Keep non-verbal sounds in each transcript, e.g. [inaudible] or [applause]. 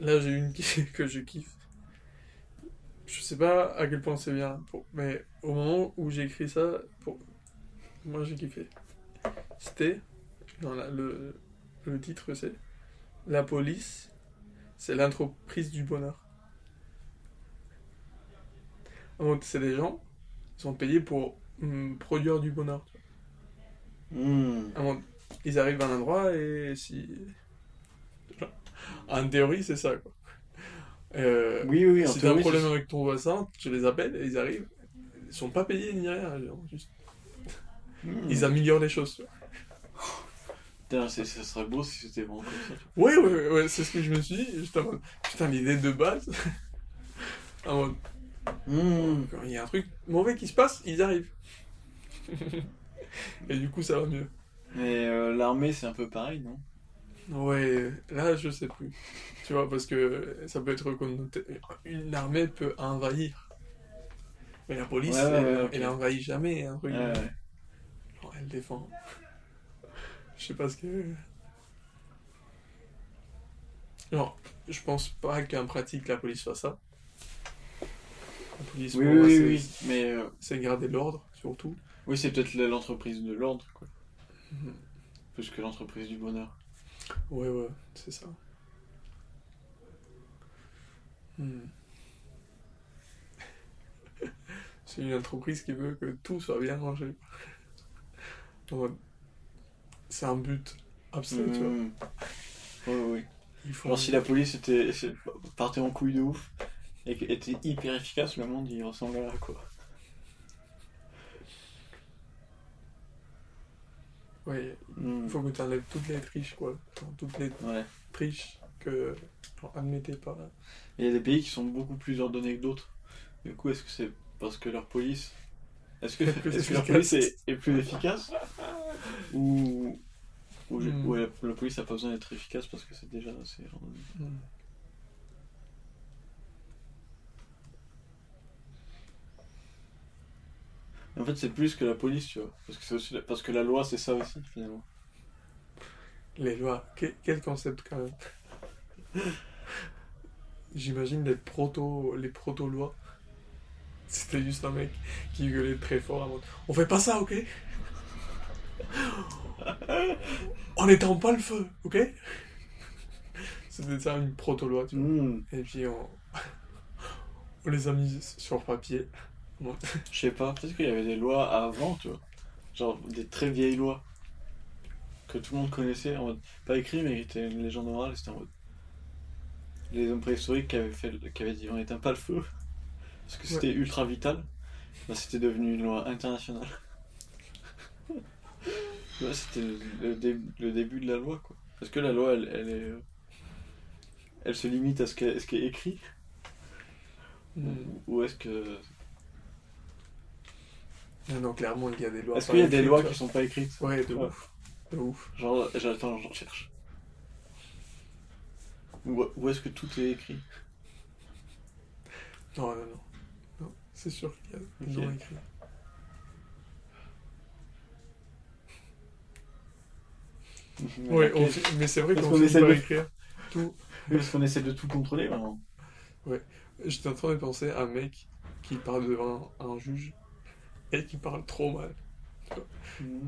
là j'ai une qui- [laughs] que je kiffe. Je sais pas à quel point c'est bien, pour- mais au moment où j'ai écrit ça, pour... moi j'ai kiffé. C'était, le, le titre c'est La police, c'est l'entreprise du bonheur. Mode, C'est des gens, ils sont payés pour hum, produire du bonheur. Moment, ils arrivent à un endroit et si. En théorie, c'est ça, quoi. Euh, Oui, oui, en si t'as un théorie, problème c'est- avec ton voisin, tu les appelles et ils arrivent. Ils sont pas payés ni rien, genre, juste- Hmm. ils améliorent les choses. tu vois. Putain, c'est- ça serait beau si c'était vraiment comme ça. ouais, ouais, ouais, c'est ce que je me suis dit. Juste en mode, putain, l'idée de base. [laughs] en mode. Hmm. quand il y a un truc mauvais qui se passe, ils arrivent. [laughs] et du coup, ça va mieux. Mais euh, l'armée, c'est un peu pareil, non? Ouais, là je sais plus. Tu vois, parce que ça peut être connoté. Une armée peut envahir. Mais la police, Ouais, ouais, elle, ouais, ok. elle envahit jamais, elle défend. Je sais pas ce que. Genre, je pense pas qu'en pratique la police fasse ça. La police, Oui, c'est- oui. Mais euh, c'est garder l'ordre, surtout. oui, c'est peut-être l'entreprise de l'ordre, quoi. Mhm. Plus que l'entreprise du bonheur. Ouais, ouais, c'est ça. Hmm. [laughs] C'est une entreprise qui veut que tout soit bien rangé. [laughs] C'est un but abstrait, tu vois. Hmm. Ouais, ouais, ouais. Il faut... Genre, si la police était, partait en couille de ouf et était hyper efficace, le monde il ressemblerait à quoi? Hmm. il faut que tu enlèves toutes les triches, quoi. Toutes les Ouais. triches que, genre, admettez pas. Il y a des pays qui sont beaucoup plus ordonnés que d'autres. Du coup, est-ce que c'est parce que leur police. Est-ce que, [laughs] que leur police est, est plus efficace Ou. Hmm. ou la, la police n'a pas besoin d'être efficace parce que c'est déjà assez ordonné Hmm. En fait, c'est plus que la police, tu vois. Parce que, aussi la- parce que la loi, c'est ça aussi, finalement. Les lois, que- quel concept quand même. [laughs] J'imagine les proto, les proto-lois. C'était juste un mec qui gueulait très fort à mode On fait pas ça, ok? [laughs] On n'étend pas le feu, ok C'était ça une proto-loi, tu vois. Hmm. Et puis on... [laughs] on les a mis sur papier. [laughs] Je sais pas, peut-être qu'il y avait des lois avant, tu vois. Genre des très vieilles lois. Que tout le monde connaissait, en mode. Pas écrit, mais qui était une légende orale, c'était en mode. Les hommes préhistoriques qui avaient, fait, qui avaient dit on n'éteint pas le feu. [laughs] Parce que c'était ultra vital. Bah, c'était devenu une loi internationale. [laughs] Ouais, c'était le, le dé- le début de la loi, quoi. Parce que la loi, elle, elle est. euh, Elle se limite à ce qui est, écrit Hmm. Ou est-ce que. Non, non, clairement, il y a des lois. Est-ce qu'il y a des écrites, lois tu qui sont pas écrites. Ouais, de Ouais. ouf. De ouf. Genre, j'attends, j'en cherche. Ou, ou est-ce que tout est écrit? Non, non, non. non c'est sûr qu'il y a des Ok. noms écrits. Ouais, on Ok. fait- mais c'est vrai qu'on essaie de- écrire tout. Oui, parce qu'on essaie de tout contrôler, vraiment. J'étais en train de penser à un mec qui parle devant un juge et qui parle trop mal,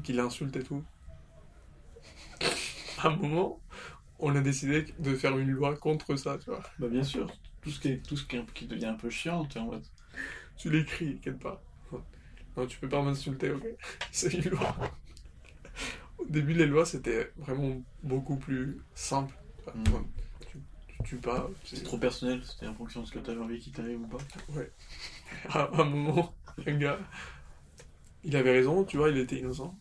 qui l'insulte et tout. À un moment, on a décidé de faire une loi contre ça, tu vois. Bah bien sûr, tout ce qui, est, tout ce qui, est- qui devient un peu chiant, t'es en mode... Tu l'écris quelque part. Non, tu peux pas m'insulter, ok [laughs] C'est une loi. Au début, les lois, c'était vraiment beaucoup plus simple. tu. Mm. Tu, tu tues pas. C'est trop personnel, c'était en fonction de ce que t'avais envie qui t'arrive ou pas. Ouais. [laughs] À un moment, un gars, il avait raison, tu vois, il était innocent.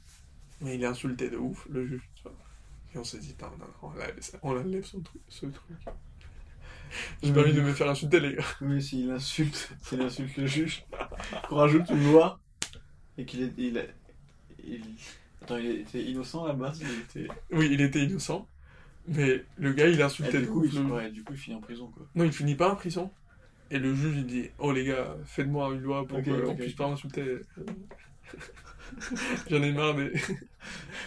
Mais il a insulté de ouf le juge, tu vois. Et on s'est dit, non, on enlève, on enlève son truc, ce truc. J'ai pas envie de me faire insulter, les gars. Oui, s'il insulte, s'il insulte le juge, [laughs] qu'on rajoute une loi, et qu'il est... Il, est- il... Attends, il était innocent à la base, il était... Oui, il était innocent. Mais le gars, il insultait du de coup, ouf. il, le- ouais, du coup, il finit en prison, quoi. Non, il finit pas en prison. Et le juge, il dit Oh les gars, faites-moi une loi pour qu'on puisse pas m'insulter. [laughs] J'en ai marre de...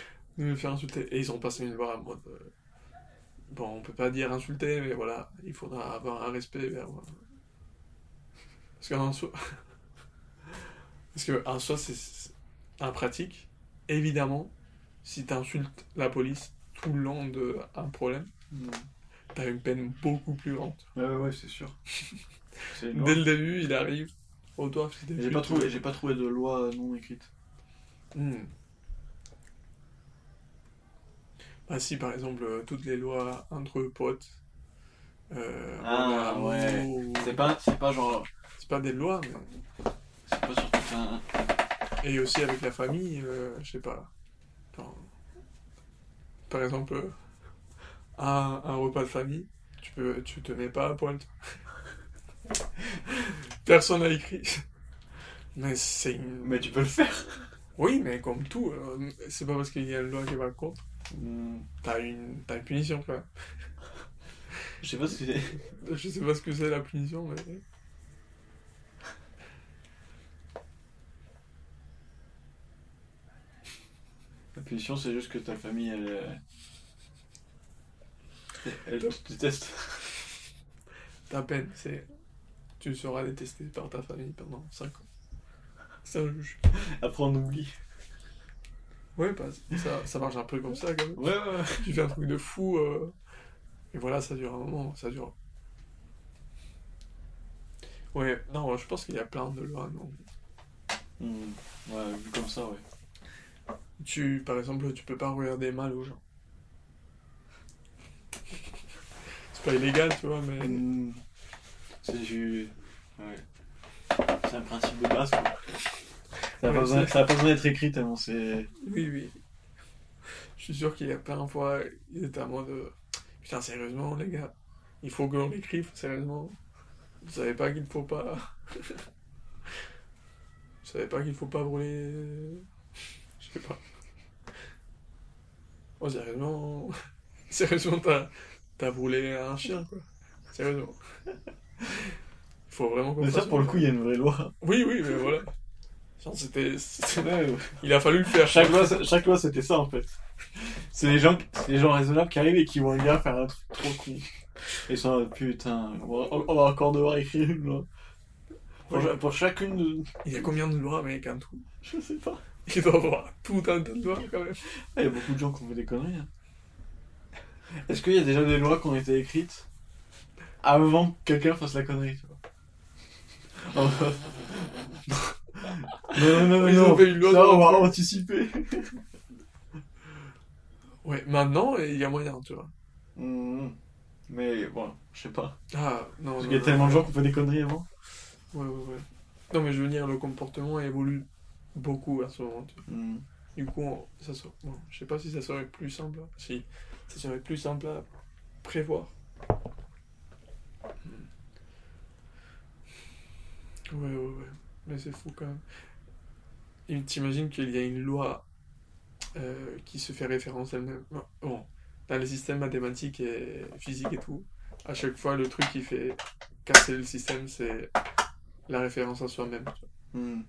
[laughs] de me faire insulter. Et ils ont passé une loi en mode. euh, bon, on peut pas dire insulter, mais voilà, il faudra avoir un respect vers. Parce qu'en soi. [laughs] Parce qu'en soi, c'est un pratique. Évidemment, si tu insultes la police tout le long d'un problème, Mm. t'as une peine beaucoup plus grande. Ouais, ouais, ouais, c'est sûr. Dès le début, il arrive. Oh, J'ai pas, trouvé, j'ai pas trouvé de loi non écrite. Hmm. Ah si, par exemple, euh, toutes les lois entre potes. euh, Ah, amour, ouais. C'est pas, c'est pas genre. C'est pas des lois, mais... C'est pas surtout un. Et aussi avec la famille, euh, je sais pas. Genre, Par exemple, euh, un, un repas de famille, tu, peux, tu te mets pas à poil. [laughs] Personne n'a écrit. [laughs] Mais c'est une... Mais tu peux le faire. Oui, mais comme tout, euh, c'est pas parce qu'il y a une loi qui va contre. Mm. T'as une, t'as une punition, quoi. Je sais pas ce que c'est. [laughs] Je sais pas ce que c'est la punition, mais... La punition, c'est juste que ta famille, elle. euh, Elle te déteste. Ta peine, c'est... Tu seras détesté par ta famille pendant 5 ans. C'est un juge. Après, on oublie. Ouais, bah, ça, ça marche un peu comme ça, quand même. Ouais, ouais. Tu fais un truc de fou, euh, et voilà, ça dure un moment, ça dure. Ouais, non, je pense qu'il y a plein de lois, non. Mm. Ouais, vu comme ça, ouais. Tu, par exemple, tu peux pas regarder mal aux gens. [laughs] C'est pas illégal, tu vois, mais... Mm. C'est. Ouais. C'est un principe de base, quoi. Ça a Ouais, pas besoin, pas besoin d'être écrit tellement c'est. Oui, oui. Je suis sûr qu'il y a plein de fois, ils étaient en mode... euh, Putain, sérieusement, les gars, il faut qu'on l'écrive, sérieusement. Vous savez pas qu'il faut pas... [laughs] Vous savez pas qu'il faut pas brûler... Je sais pas. Oh, sérieusement... [laughs] Sérieusement, t'as... T'as brûlé un chien, quoi. Sérieusement. Il faut vraiment qu'on Mais ça, pour le coup, il y a une vraie loi. Oui, oui, mais voilà. [laughs] Genre, c'était... c'était- Ouais, ouais. Il a fallu le faire. Chaque loi, c'est- chaque loi, c'était ça, en fait. C'est les gens, c'est les gens raisonnables qui arrivent et qui vont un gars faire un truc trop con. Et ils sont là, putain, on va, on va encore devoir écrire une loi. Pour, Ouais. pour chacune de... Il y a combien de lois, mec, en tout? Je sais pas. Il doit y avoir tout un tas de lois, quand même. Ah, Il y a beaucoup de gens qui ont fait des conneries. hein. Est-ce qu'il y a déjà des lois qui ont été écrites? Avant que quelqu'un fasse la connerie, tu vois [laughs] Non, non, non, Ils non, ont fait une loi dans on va anticiper. Ouais, maintenant, il y a moyen, tu vois. Hmm. Mais bon, je sais pas. Ah, non, Parce non, qu'il y a non, tellement de non. gens qui ont fait des conneries avant. Ouais, ouais, ouais. Non, mais je veux dire, le comportement évolue beaucoup à ce moment, tu vois. Hmm. Du coup, on- ça bon, je sais pas si ça serait plus simple. Si, ça serait plus simple à prévoir. Ouais, ouais, ouais. Mais c'est fou quand même. Et t'imagines qu'il y a une loi euh, qui se fait référence elle-même. Bon, dans les systèmes mathématiques et physiques et tout, à chaque fois, le truc qui fait casser le système, c'est la référence à soi-même. Hmm.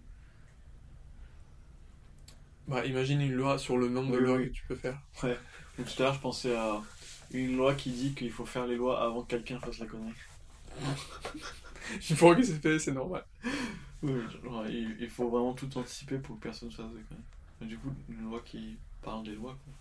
Bah, imagine une loi sur le nombre de lois oui. que tu peux faire. Et tout à l'heure, je pensais à une loi qui dit qu'il faut faire les lois avant que quelqu'un fasse la connerie. [laughs] [laughs] Une fois que c'est normal. Il, faut vraiment tout anticiper pour que personne conneries. Et du coup, une loi qui parle des lois, quoi.